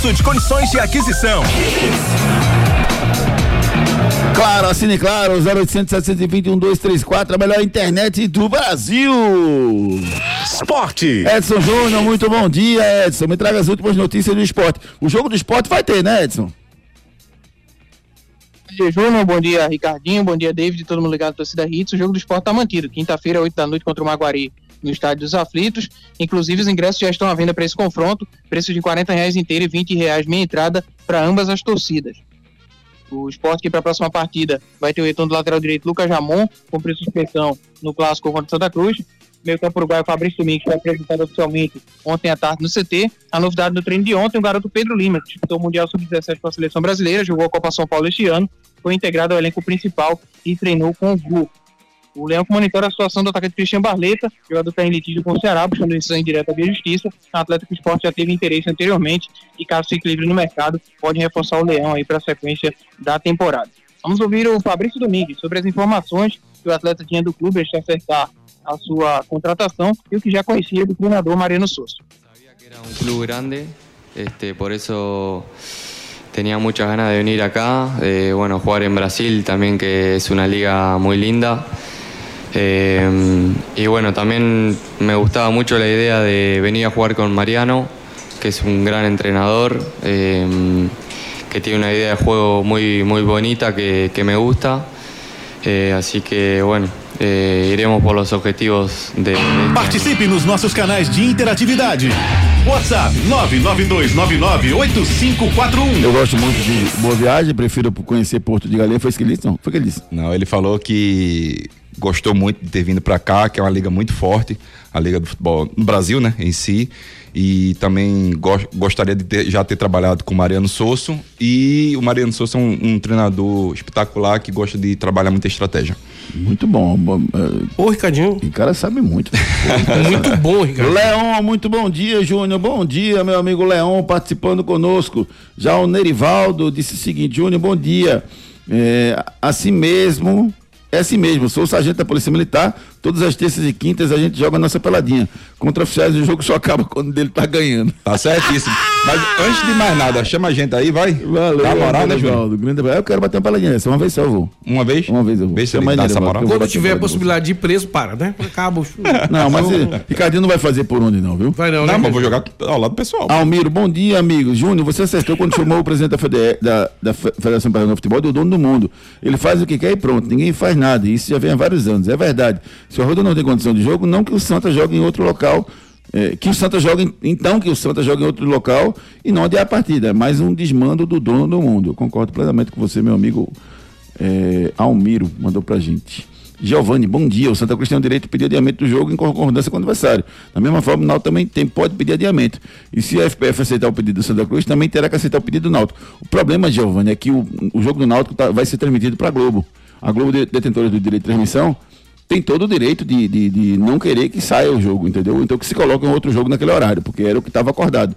Consulte condições de aquisição. Claro, assine claro, 0800 720 1234, a melhor internet do Brasil. Esporte. Edson Júnior, muito bom dia, Edson. Me traga as últimas notícias do esporte. O jogo do esporte vai ter, né, Edson? Bom dia, Júnior. Bom dia, Ricardinho. Bom dia, David. Todo mundo ligado à torcida Hits. O jogo do esporte tá mantido. Quinta-feira, 8 da noite, contra o Maguari, no Estádio dos Aflitos. Inclusive, os ingressos já estão à venda para esse confronto. Preço de 40 reais inteiro e 20 reais meia entrada para ambas as torcidas. O esporte que para a próxima partida vai ter o retorno do lateral direito Lucas Jamon, cumprir suspensão no clássico contra Santa Cruz. Meio campo uruguaio Fabrício Domingos foi apresentado oficialmente ontem à tarde no CT. A novidade do treino de ontem, o garoto Pedro Lima, que disputou o Mundial Sub-17 com a seleção brasileira, jogou a Copa São Paulo este ano, foi integrado ao elenco principal e treinou com o Vu. O Leão que monitora a situação do atacante Cristian Barleta, jogador está em litígio com o Ceará, buscando decisão indireta via justiça. Um que o esporte já teve interesse anteriormente e, caso fique livre no mercado, pode reforçar o Leão aí para a sequência da temporada. Vamos ouvir o Fabrício Domingues sobre as informações que o atleta tinha do clube antes de acertar a sua contratação e o que já conhecia do treinador Mariano Souza. un club grande, este, por eso tenía muchas ganas de venir acá, de bueno, jugar en Brasil también, que es una liga muy linda. Eh, y bueno, también me gustaba mucho la idea de venir a jugar con Mariano, que es un gran entrenador, eh, que tiene una idea de juego muy, muy bonita que, que me gusta. Eh, así que bueno, eh, iremos por los objetivos de, de Participe nos nossos canais de interatividade. WhatsApp 992998541. Eu gosto muito de Boa Viagem, prefiro conhecer Porto de Galinha. Foi isso que ele disse? Não, foi que ele disse. Não, ele falou que gostou muito de ter vindo para cá, que é uma liga muito forte, a liga do futebol no Brasil, né, em si. E também go- gostaria de ter- já ter trabalhado com o Mariano Sosso. E o Mariano Sosso é um, um treinador espetacular que gosta de trabalhar muita estratégia. Muito bom. Ô, Ricardinho. O cara sabe muito. Muito bom, Ricardo. Leon, muito bom dia, Júnior. Bom dia, meu amigo Leon, participando conosco. Já o Nerivaldo disse o seguinte: Júnior, bom dia. É, assim mesmo, é assim mesmo. Sou sargento da Polícia Militar. Todas as terças e quintas a gente joga a nossa peladinha. Contra oficiais, o jogo só acaba quando ele tá ganhando. Tá certíssimo. Mas antes de mais nada, chama a gente aí, vai. Valeu, Dá moral, né? Nerivaldo. Grande abraço. Eu quero bater uma peladinha dessa. Uma vez só eu vou. Uma vez? Uma vez eu vou. Vê se ele dá essa moral. Quando tiver a possibilidade de ir preso, para, né? Acaba. o- Não, mas Ricardinho não vai fazer por onde não, viu? Vai não, Não, né? mas eu vou jogar ao lado do pessoal. Almiro, bom dia, amigo. Júnior, você acertou quando chamou o presidente da, FDE da, da Fe- Federação Paraná de Futebol do dono do mundo. Ele faz o que quer e pronto, ninguém faz nada. E Isso já vem há vários anos, é verdade. Se o Arruda não tem condição de jogo, não que o Santa jogue em outro local. eh, que o Santa jogue, então que o Santa jogue em outro local e não adiar a partida. É mais um desmando do dono do mundo. Eu concordo plenamente com você, meu amigo eh, Almiro, mandou pra gente. Giovanni, bom dia. O Santa Cruz tem o direito de pedir adiamento do jogo em concordância com o adversário. Da mesma forma, o Náutico também tem, pode pedir adiamento. E se a FPF aceitar o pedido do Santa Cruz, também terá que aceitar o pedido do Náutico. O problema, Giovanni, é que o, o jogo do Náutico tá- vai ser transmitido para a Globo. A Globo, de- detentora do direito de transmissão, tem todo o direito de, de, de não querer que saia o jogo, entendeu? Então que se coloque um outro jogo naquele horário, porque era o que estava acordado.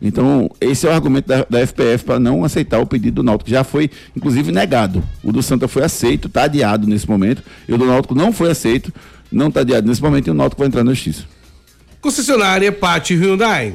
Então, esse é o argumento da, da FPF para não aceitar o pedido do Náutico. Já foi, inclusive, negado. O do Santa foi aceito, está adiado nesse momento. E o do Náutico não foi aceito, não está adiado nesse momento e o Náutico vai entrar na justiça. Concessionária Pátio Hyundai.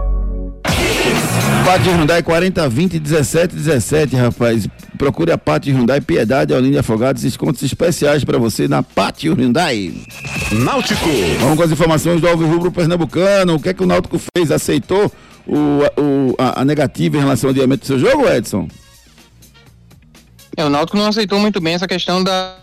Pátio Hyundai 40 20 17 17, rapaz. Procure a Pátio Hyundai Piedade, Olinda Afogados, descontos especiais para você na Pátio Hyundai. Náutico. Vamos com as informações do Alves Rubro Pernambucano. O que é que o Náutico fez? Aceitou o, o, a, a negativa em relação ao adiamento do seu jogo, Edson? É, o Náutico não aceitou muito bem essa questão da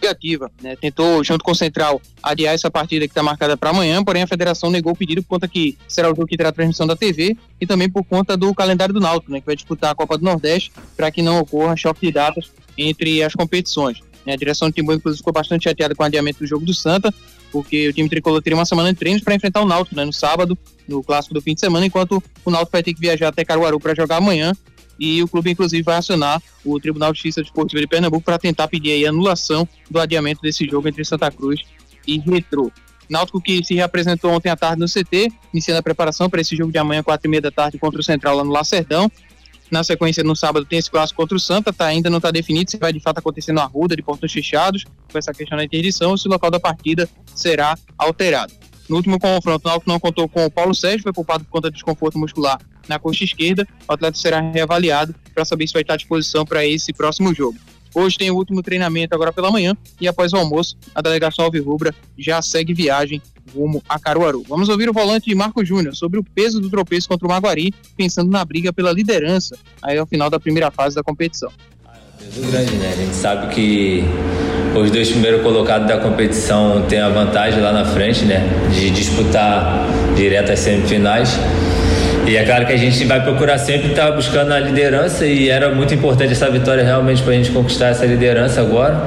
negativa, né? Tentou, junto com o Central, adiar essa partida que está marcada para amanhã, porém a federação negou o pedido por conta que será o jogo que terá transmissão da TV e também por conta do calendário do Náutico, né? Que vai disputar a Copa do Nordeste para que não ocorra choque de datas entre as competições. Né? A direção do Timbu, inclusive, ficou bastante chateada com o adiamento do jogo do Santa, porque o time tricolor teria uma semana de treinos para enfrentar o Náutico, né? No sábado, no clássico do fim de semana, enquanto o Náutico vai ter que viajar até Caruaru para jogar amanhã e o clube, inclusive, vai acionar o Tribunal de Justiça Desportiva de Pernambuco para tentar pedir a anulação do adiamento desse jogo entre Santa Cruz e Retro. Náutico que se reapresentou ontem à tarde no CT, iniciando a preparação para esse jogo de amanhã, quatro e meia da tarde, contra o Central lá no Lacerdão. Na sequência, no sábado, tem esse clássico contra o Santa, tá, ainda não está definido se vai de fato acontecer no Arruda, de portões fechados, com essa questão da interdição, ou se o local da partida será alterado. No último confronto, o Náutico não contou com o Paulo Sérgio, foi poupado por conta de desconforto muscular na coxa esquerda. O atleta será reavaliado para saber se vai estar à disposição para esse próximo jogo. Hoje tem o último treinamento agora pela manhã e após o almoço, a delegação Alvirrubra já segue viagem rumo a Caruaru. Vamos ouvir o volante Marco Júnior sobre o peso do tropeço contra o Maguari, pensando na briga pela liderança aí ao final da primeira fase da competição. Peso grande, né? A gente sabe que os dois primeiros colocados da competição têm a vantagem lá na frente, né? De disputar direto as semifinais. E é claro que a gente vai procurar sempre estar buscando a liderança e era muito importante essa vitória realmente para a gente conquistar essa liderança agora.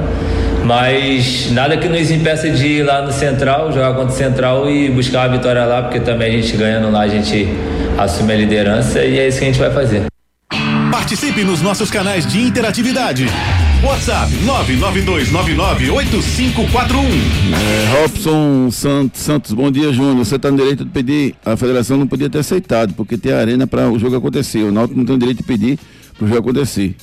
Mas nada que nos impeça de ir lá no Central, jogar contra o Central e buscar a vitória lá, porque também a gente ganhando lá, a gente assume a liderança e é isso que a gente vai fazer. Participe nos nossos canais de interatividade. WhatsApp 992998541. É, Robson Santos, bom dia, Júnior. Você está no direito de pedir. A federação não podia ter aceitado, porque tem a arena para o jogo acontecer. O Náutico não tem o direito de pedir para o jogo acontecer.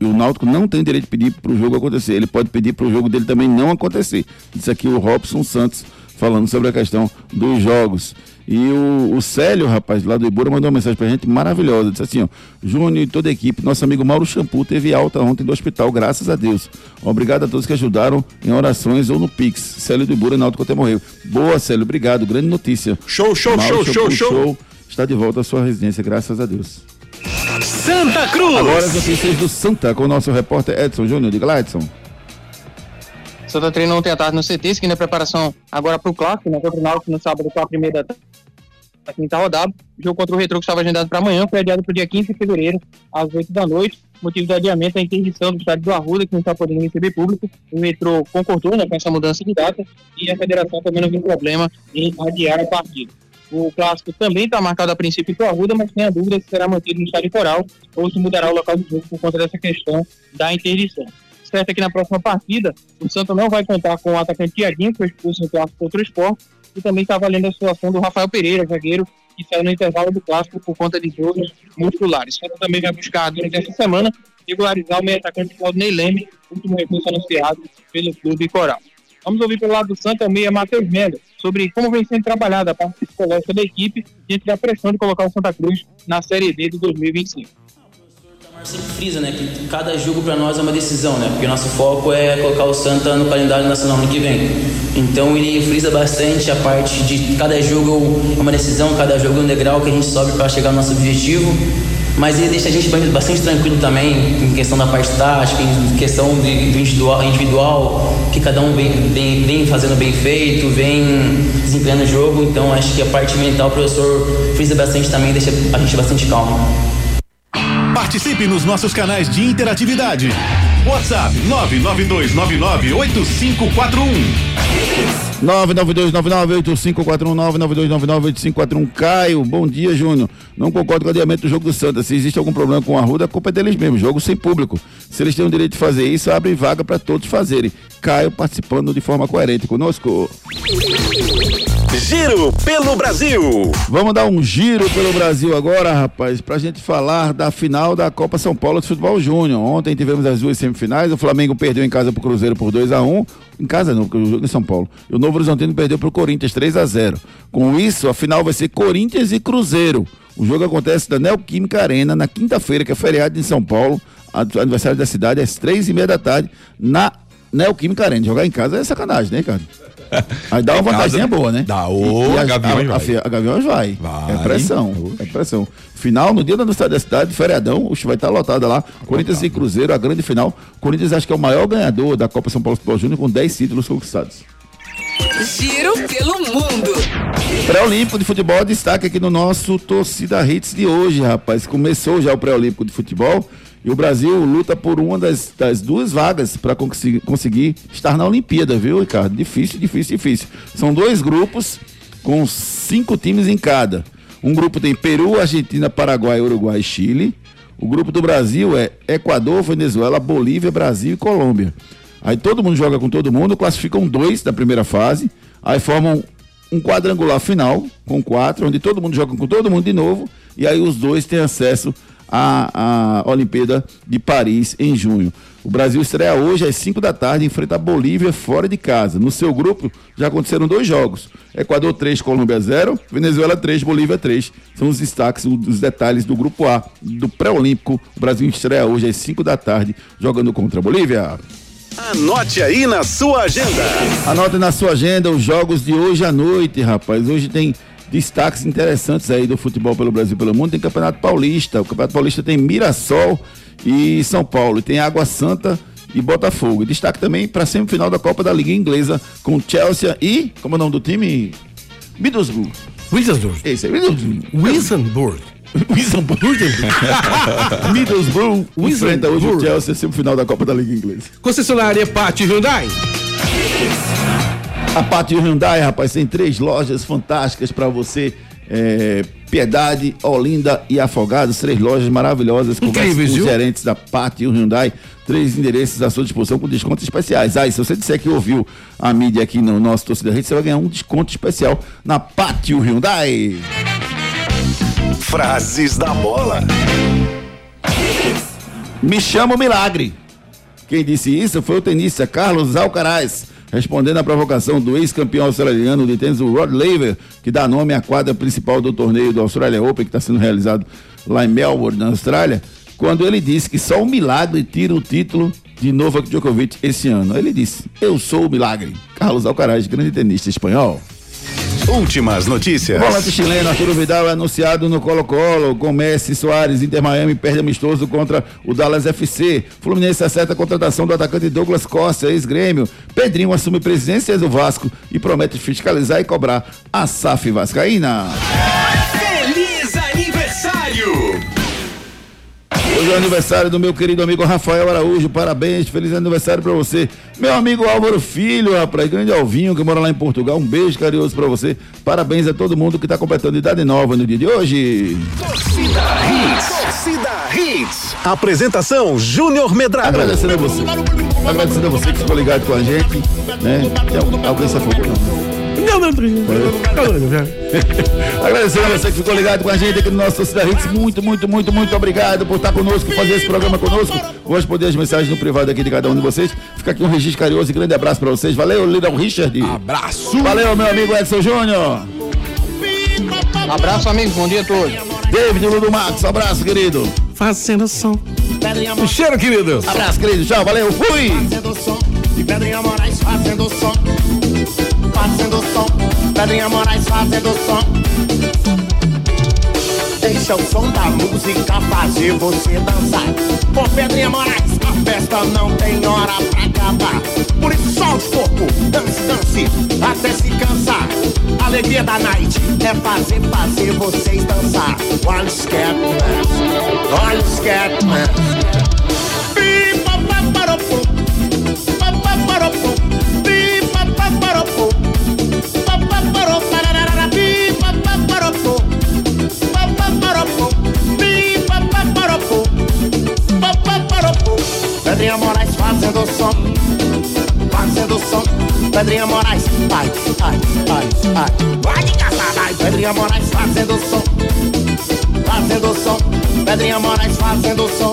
E o Náutico não tem direito de pedir para o jogo acontecer. Ele pode pedir para o jogo dele também não acontecer. Isso aqui o Robson Santos falando sobre a questão dos jogos. E o, o Célio, rapaz, lá do Ibura, mandou uma mensagem pra gente maravilhosa. Disse assim, ó, Júnior e toda a equipe, nosso amigo Mauro Shampoo teve alta ontem do hospital, graças a Deus. Obrigado a todos que ajudaram em orações ou no Pix. Célio do Ibura, Náutico até morreu. Boa, Célio, obrigado. Grande notícia. Show, show, Mauro show, show, Shampoo show. Está de volta à sua residência, graças a Deus. Santa Cruz. Agora as notícias do Santa com o nosso repórter Edson Júnior. Diga lá, Edson. Santa treinou ontem à tarde no CT, seguindo a preparação agora para o clássico, né, contra o Náutico no sábado, 4 e meia da quinta rodada. O jogo contra o Retro, que estava agendado para amanhã, foi adiado para o dia 15 de fevereiro, às 8 da noite. Motivo do adiamento é a interdição do estádio do Arruda, que não está podendo receber público. O Retro concordou né, com essa mudança de data e a federação também não viu problema em adiar a partida. O clássico também está marcado a princípio para o Arruda, mas tem a dúvida se será mantido no estádio coral ou se mudará o local do jogo por conta dessa questão da interdição certo que na próxima partida o Santa não vai contar com o atacante Tiaguinho, que foi expulso no clássico contra o Sport, e também está valendo a situação do Rafael Pereira, zagueiro, que saiu no intervalo do clássico por conta de dores musculares. O Santa também vai buscar durante essa semana regularizar o meio atacante Claudinei Leme, último recurso anunciado pelo Clube Coral. Vamos ouvir pelo lado do Santa o meia Matheus Melo sobre como vem sendo trabalhada a parte psicológica da equipe diante da pressão de colocar o Santa Cruz na Série D de 2025 sempre frisa, né, que cada jogo para nós é uma decisão, né, porque nosso foco é colocar o Santa no calendário nacional no que vem. Então ele frisa bastante a parte de cada jogo é uma decisão, cada jogo é um degrau que a gente sobe para chegar ao nosso objetivo. Mas ele deixa a gente bastante tranquilo também em questão da parte tática, em questão do individual, individual que cada um vem, vem, vem fazendo bem feito, vem desempenhando o jogo. Então acho que a parte mental o professor frisa bastante também, deixa a gente bastante calmo. Participe nos nossos canais de interatividade. WhatsApp 992998541. 992998541 Caio, bom dia, Júnior. Não concordo com o adiamento do jogo do Santa. Se existe algum problema com a Ruda, a culpa é deles mesmos. Jogo sem público. Se eles têm o direito de fazer isso, abre vaga para todos fazerem. Caio participando de forma coerente conosco. Giro pelo Brasil. Vamos dar um giro pelo Brasil agora, rapaz, pra gente falar da final da Copa São Paulo de Futebol Júnior. Ontem tivemos as duas semifinais. O Flamengo perdeu em casa pro Cruzeiro por 2 a 1 Em casa não, o jogo é em São Paulo. E o Novo Horizontino perdeu pro Corinthians 3 a 0 Com isso, a final vai ser Corinthians e Cruzeiro. O jogo acontece na Neoquímica Arena, na quinta-feira, que é feriado em São Paulo. Aniversário da cidade, às três e meia da tarde, na Neoquímica Arena. Jogar em casa é sacanagem, né, cara? Aí dá uma casa, vantagem boa, né? dá. Ô, a Gaviões a, vai. a, a Gaviões vai. Vai. É pressão. É pressão. Final, no dia da aniversário da cidade, feriadão, o vai estar lotada lá. Corinthians e Cruzeiro, a grande final. Corinthians acho que é o maior ganhador da Copa São Paulo Futebol Júnior com 10 títulos conquistados. Giro pelo mundo. Pré-olímpico de futebol, destaque aqui no nosso Torcida Hits de hoje, rapaz. Começou já o pré-olímpico de futebol e o Brasil luta por uma das, das duas vagas para conseguir, conseguir estar na Olimpíada, viu, Ricardo? Difícil, difícil, difícil. São dois grupos com cinco times em cada. Um grupo tem Peru, Argentina, Paraguai, Uruguai e Chile. O grupo do Brasil é Equador, Venezuela, Bolívia, Brasil e Colômbia. Aí todo mundo joga com todo mundo, classificam dois da primeira fase, aí formam um quadrangular final com quatro, onde todo mundo joga com todo mundo de novo, e aí os dois têm acesso à, à Olimpíada de Paris em junho. O Brasil estreia hoje às 5 da tarde, enfrenta a Bolívia fora de casa. No seu grupo já aconteceram dois jogos: Equador 3, Colômbia 0, Venezuela 3, Bolívia 3. São os destaques, os detalhes do grupo A do pré-olímpico. O Brasil estreia hoje às 5 da tarde, jogando contra a Bolívia. Anote aí na sua agenda. Anote na sua agenda os jogos de hoje à noite, rapaz. Hoje tem destaques interessantes aí do futebol pelo Brasil e pelo mundo. Tem Campeonato Paulista. O Campeonato Paulista tem Mirassol e São Paulo. E tem Água Santa e Botafogo. E destaque também para a semifinal da Copa da Liga Inglesa com Chelsea e. Como é o nome do time? Middlesbrough. Middlesbrough. Esse é Middlesbrough. Wissenburg. Middlesbrough. Middlesbrough enfrenta hoje o. Chelsea, semifinal da Copa da Liga Inglesa. Concessionária Pátio Hyundai. A Pátio Hyundai, rapaz, tem três lojas fantásticas para você. é, Piedade, Olinda e Afogados, três lojas maravilhosas com Incríveis, os viu? gerentes da Pátio Hyundai, três endereços à sua disposição com descontos especiais. Ah, e se você disser que ouviu a mídia aqui no nosso Torcida Rede, você vai ganhar um desconto especial na Pátio Hyundai. Frases da bola. Me chama o milagre. Quem disse isso foi o tenista Carlos Alcaraz, respondendo à provocação do ex-campeão australiano de tênis, o Rod Laver, que dá nome à quadra principal do torneio do Australia Open, que está sendo realizado lá em Melbourne, na Austrália, quando ele disse que só o milagre tira o título de Novak Djokovic esse ano. Ele disse: Eu sou o milagre. Carlos Alcaraz, grande tenista espanhol. Últimas notícias. Volante chileno Arturo Vidal é anunciado no Colo-Colo. Com Messi Soares, Inter Miami perde amistoso contra o Dallas FC. Fluminense acerta a contratação do atacante Douglas Costa, ex-grêmio. Pedrinho assume presidência do Vasco e promete fiscalizar e cobrar a SAF Vascaína. Feliz Hoje é o aniversário do meu querido amigo Rafael Araújo. Parabéns, feliz aniversário pra você. Meu amigo Álvaro Filho, rapaz, grande Alvinho, que mora lá em Portugal. Um beijo carinhoso pra você. Parabéns a todo mundo que tá completando idade nova no dia de hoje. Torcida Hits. Torcida Hits. Apresentação Júnior Medrado. Agradecendo a você. Agradecendo a você que ficou ligado com a gente. Né? Alguém se afogou? Não. Não, não, Agradecendo a você que ficou ligado com a gente aqui no nosso Torcida Hits. Muito, muito, muito, muito obrigado por estar conosco, fazer esse programa conosco. Vou responder as mensagens no privado aqui de cada um de vocês. Fica aqui um registro carinhoso e grande abraço pra vocês. Valeu, Little Richard. Abraço. Valeu, meu amigo Edson Júnior. Abraço, amigos. Bom dia a todos. David Ludo Max, abraço, querido. Fazendo som. Cheiro, querido. Abraço, querido. Tchau, valeu. Fui. Fazendo som, e Pedrinha Moraes fazendo som. Fazendo som, Pedrinha Moraes fazendo som. Deixa o som da música fazer você dançar. Com Pedrinha Moraes, a festa não tem hora pra acabar. Por isso solte o corpo, dance, dance, até se cansar. A alegria da night é fazer, fazer vocês dançar. One Scatman, One Scatman. Pipa, pa, Pedrinha Moraes fazendo som, fazendo som. Pedrinha Moraes, ai, ai, ai, ai. Vai de caçada, Pedrinha Moraes fazendo som, fazendo som. Pedrinha Moraes fazendo som.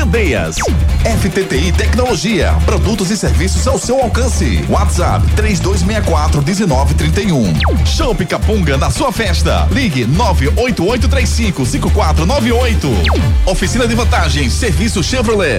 Candeias. FTTI Tecnologia, produtos e serviços ao seu alcance. WhatsApp 3264 1931. Show Capunga na sua festa. Ligue 98835 5498. Oficina de vantagens, serviço Chevrolet.